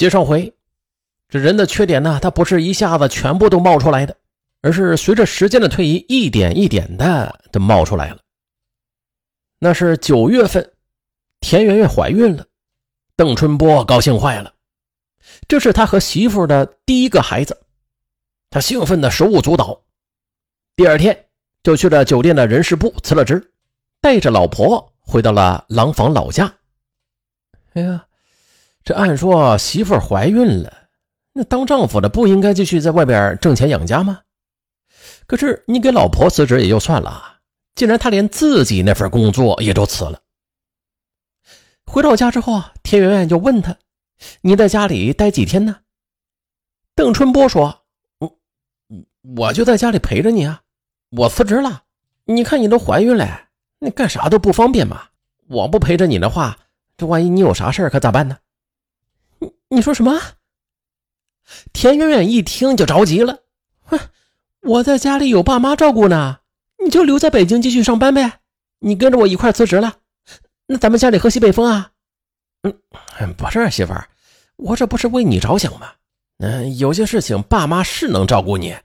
接上回，这人的缺点呢，他不是一下子全部都冒出来的，而是随着时间的推移，一点一点的都冒出来了。那是九月份，田圆圆怀孕了，邓春波高兴坏了，这是他和媳妇的第一个孩子，他兴奋的手舞足蹈。第二天就去了酒店的人事部辞了职，带着老婆回到了廊坊老家。哎呀！这按说媳妇怀孕了，那当丈夫的不应该继续在外边挣钱养家吗？可是你给老婆辞职也就算了，竟然他连自己那份工作也都辞了。回到家之后啊，田圆圆就问他：“你在家里待几天呢？”邓春波说：“我我就在家里陪着你啊，我辞职了。你看你都怀孕了，你干啥都不方便嘛。我不陪着你的话，这万一你有啥事可咋办呢？”你说什么？田圆圆一听就着急了，哼，我在家里有爸妈照顾呢，你就留在北京继续上班呗。你跟着我一块辞职了，那咱们家里喝西北风啊？嗯，不是媳妇儿，我这不是为你着想吗？嗯，有些事情爸妈是能照顾你，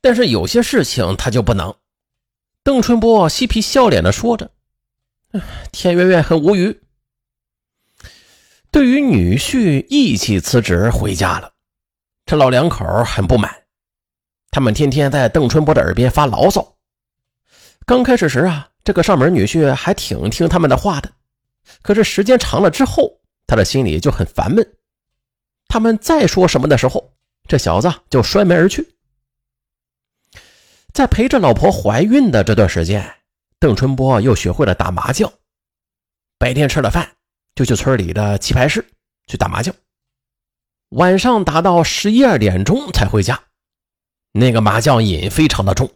但是有些事情他就不能。邓春波嬉皮笑脸的说着，田圆圆很无语。对于女婿一起辞职回家了，这老两口很不满，他们天天在邓春波的耳边发牢骚。刚开始时啊，这个上门女婿还挺听他们的话的，可是时间长了之后，他的心里就很烦闷。他们再说什么的时候，这小子就摔门而去。在陪着老婆怀孕的这段时间，邓春波又学会了打麻将，白天吃了饭。就去村里的棋牌室去打麻将，晚上打到十一二点钟才回家。那个麻将瘾非常的重，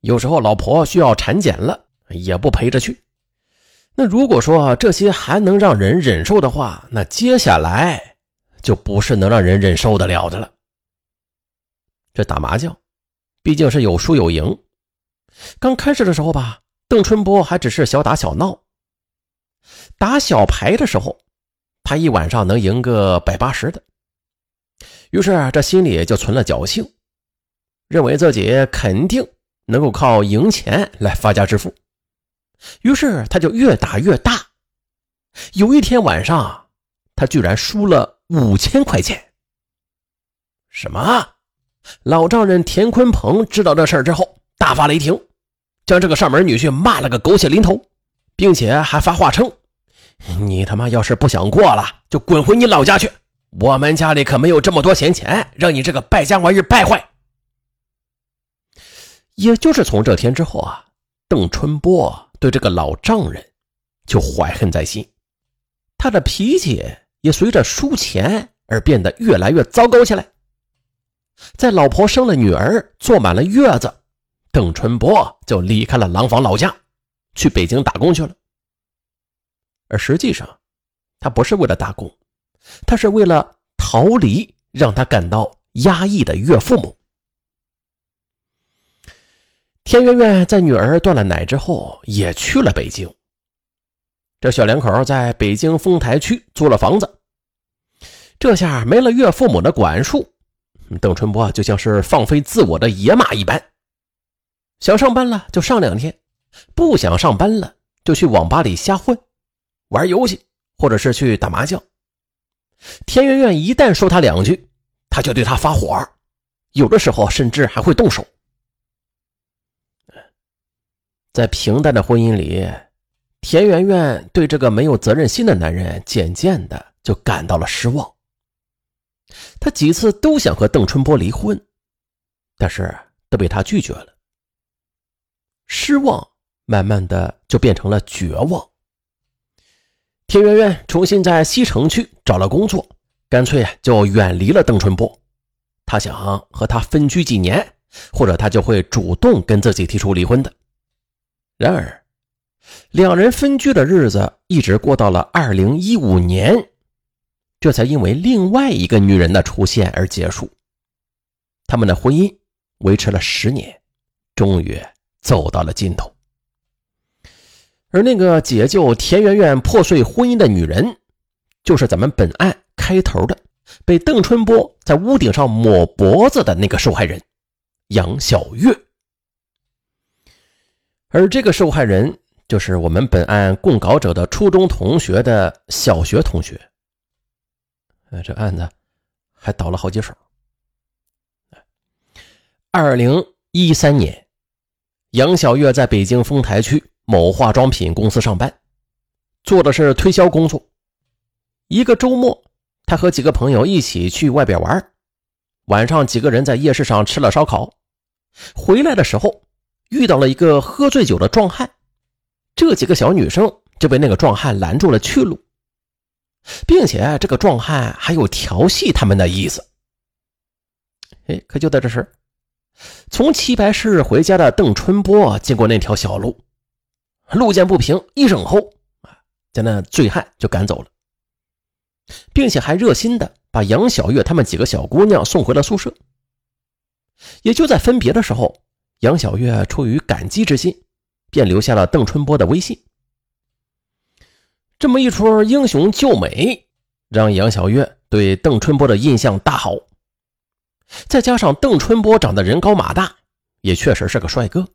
有时候老婆需要产检了，也不陪着去。那如果说这些还能让人忍受的话，那接下来就不是能让人忍受得了的了。这打麻将毕竟是有输有赢，刚开始的时候吧，邓春波还只是小打小闹。打小牌的时候，他一晚上能赢个百八十的，于是这心里就存了侥幸，认为自己肯定能够靠赢钱来发家致富。于是他就越打越大。有一天晚上，他居然输了五千块钱。什么？老丈人田坤鹏知道这事儿之后，大发雷霆，将这个上门女婿骂了个狗血淋头，并且还发话称。你他妈要是不想过了，就滚回你老家去！我们家里可没有这么多闲钱，让你这个败家玩意败坏。也就是从这天之后啊，邓春波对这个老丈人就怀恨在心，他的脾气也随着输钱而变得越来越糟糕起来。在老婆生了女儿、坐满了月子，邓春波就离开了廊坊老家，去北京打工去了。而实际上，他不是为了打工，他是为了逃离让他感到压抑的岳父母。田圆圆在女儿断了奶之后，也去了北京。这小两口在北京丰台区租了房子，这下没了岳父母的管束，邓春波就像是放飞自我的野马一般，想上班了就上两天，不想上班了就去网吧里瞎混。玩游戏，或者是去打麻将。田圆圆一旦说他两句，他就对他发火，有的时候甚至还会动手。在平淡的婚姻里，田圆圆对这个没有责任心的男人渐渐的就感到了失望。他几次都想和邓春波离婚，但是都被他拒绝了。失望慢慢的就变成了绝望。田圆圆重新在西城区找了工作，干脆就远离了邓春波。他想和他分居几年，或者他就会主动跟自己提出离婚的。然而，两人分居的日子一直过到了二零一五年，这才因为另外一个女人的出现而结束。他们的婚姻维持了十年，终于走到了尽头。而那个解救田圆圆破碎婚姻的女人，就是咱们本案开头的被邓春波在屋顶上抹脖子的那个受害人杨小月。而这个受害人就是我们本案供稿者的初中同学的小学同学。这案子还倒了好几手。二零一三年，杨小月在北京丰台区某化妆品公司上班，做的是推销工作。一个周末，他和几个朋友一起去外边玩，晚上几个人在夜市上吃了烧烤，回来的时候。遇到了一个喝醉酒的壮汉，这几个小女生就被那个壮汉拦住了去路，并且这个壮汉还有调戏他们的意思。哎，可就在这时，从齐白市回家的邓春波经过那条小路，路见不平，一声吼啊，将那醉汉就赶走了，并且还热心的把杨小月他们几个小姑娘送回了宿舍。也就在分别的时候。杨小月出于感激之心，便留下了邓春波的微信。这么一出英雄救美，让杨小月对邓春波的印象大好。再加上邓春波长得人高马大，也确实是个帅哥。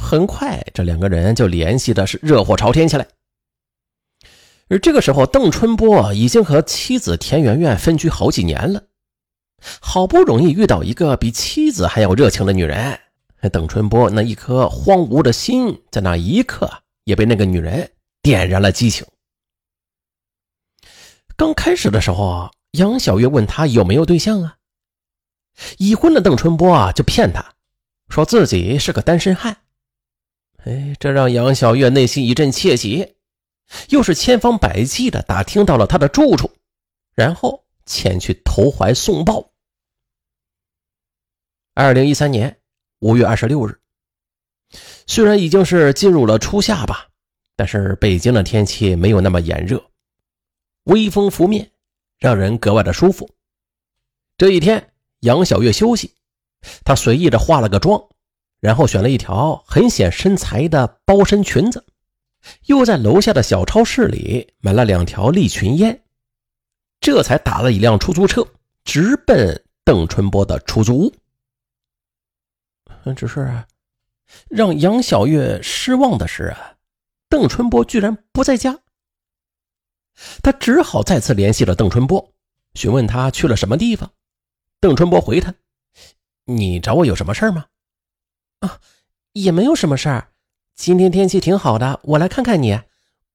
很快，这两个人就联系的是热火朝天起来。而这个时候，邓春波已经和妻子田媛媛分居好几年了。好不容易遇到一个比妻子还要热情的女人，邓春波那一颗荒芜的心，在那一刻也被那个女人点燃了激情。刚开始的时候，杨小月问他有没有对象啊？已婚的邓春波啊，就骗他，说自己是个单身汉。哎，这让杨小月内心一阵窃喜，又是千方百计的打听到了他的住处，然后前去投怀送抱。二零一三年五月二十六日，虽然已经是进入了初夏吧，但是北京的天气没有那么炎热，微风拂面，让人格外的舒服。这一天，杨小月休息，她随意的化了个妆，然后选了一条很显身材的包身裙子，又在楼下的小超市里买了两条利群烟，这才打了一辆出租车，直奔邓春波的出租屋。只是让杨小月失望的是啊，邓春波居然不在家。他只好再次联系了邓春波，询问他去了什么地方。邓春波回他：“你找我有什么事吗？”“啊，也没有什么事儿。今天天气挺好的，我来看看你。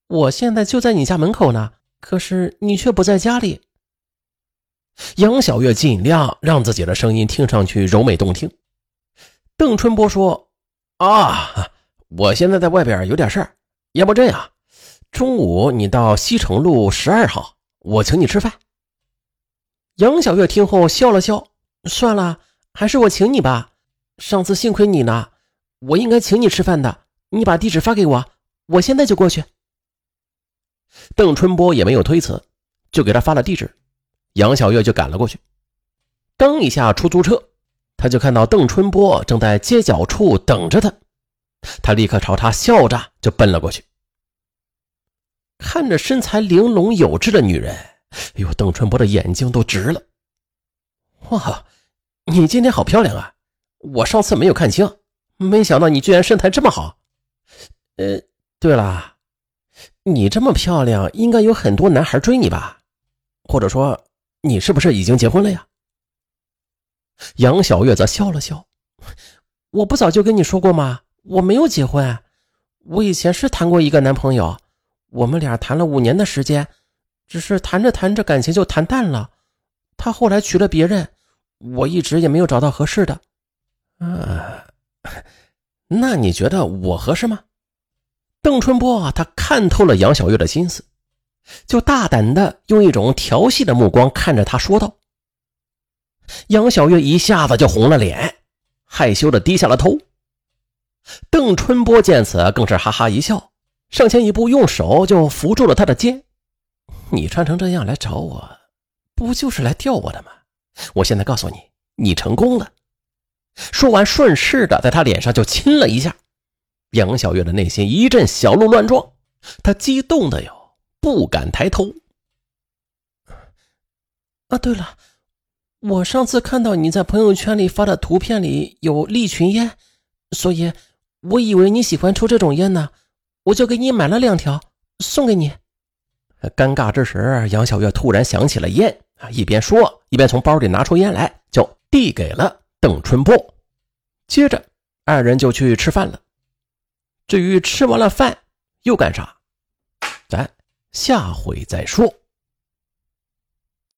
我现在就在你家门口呢，可是你却不在家里。”杨小月尽量让自己的声音听上去柔美动听。邓春波说：“啊，我现在在外边有点事儿，要不这样，中午你到西城路十二号，我请你吃饭。”杨小月听后笑了笑：“算了，还是我请你吧。上次幸亏你呢，我应该请你吃饭的。你把地址发给我，我现在就过去。”邓春波也没有推辞，就给他发了地址，杨小月就赶了过去。刚一下出租车。他就看到邓春波正在街角处等着他，他立刻朝他笑着就奔了过去。看着身材玲珑有致的女人，哎呦，邓春波的眼睛都直了。哇，你今天好漂亮啊！我上次没有看清，没想到你居然身材这么好。呃，对了，你这么漂亮，应该有很多男孩追你吧？或者说，你是不是已经结婚了呀？杨小月则笑了笑：“我不早就跟你说过吗？我没有结婚，我以前是谈过一个男朋友，我们俩谈了五年的时间，只是谈着谈着感情就谈淡了。他后来娶了别人，我一直也没有找到合适的。啊，那你觉得我合适吗？”邓春波他看透了杨小月的心思，就大胆的用一种调戏的目光看着他说道。杨小月一下子就红了脸，害羞的低下了头。邓春波见此，更是哈哈一笑，上前一步，用手就扶住了他的肩。你穿成这样来找我，不就是来钓我的吗？我现在告诉你，你成功了。说完，顺势的在他脸上就亲了一下。杨小月的内心一阵小鹿乱撞，她激动的哟，不敢抬头。啊，对了，我上次看到你在朋友圈里发的图片里有利群烟，所以我以为你喜欢抽这种烟呢，我就给你买了两条送给你。尴尬之时，杨小月突然想起了烟啊，一边说一边从包里拿出烟来，就递给了邓春波。接着，二人就去吃饭了。至于吃完了饭又干啥，咱下回再说。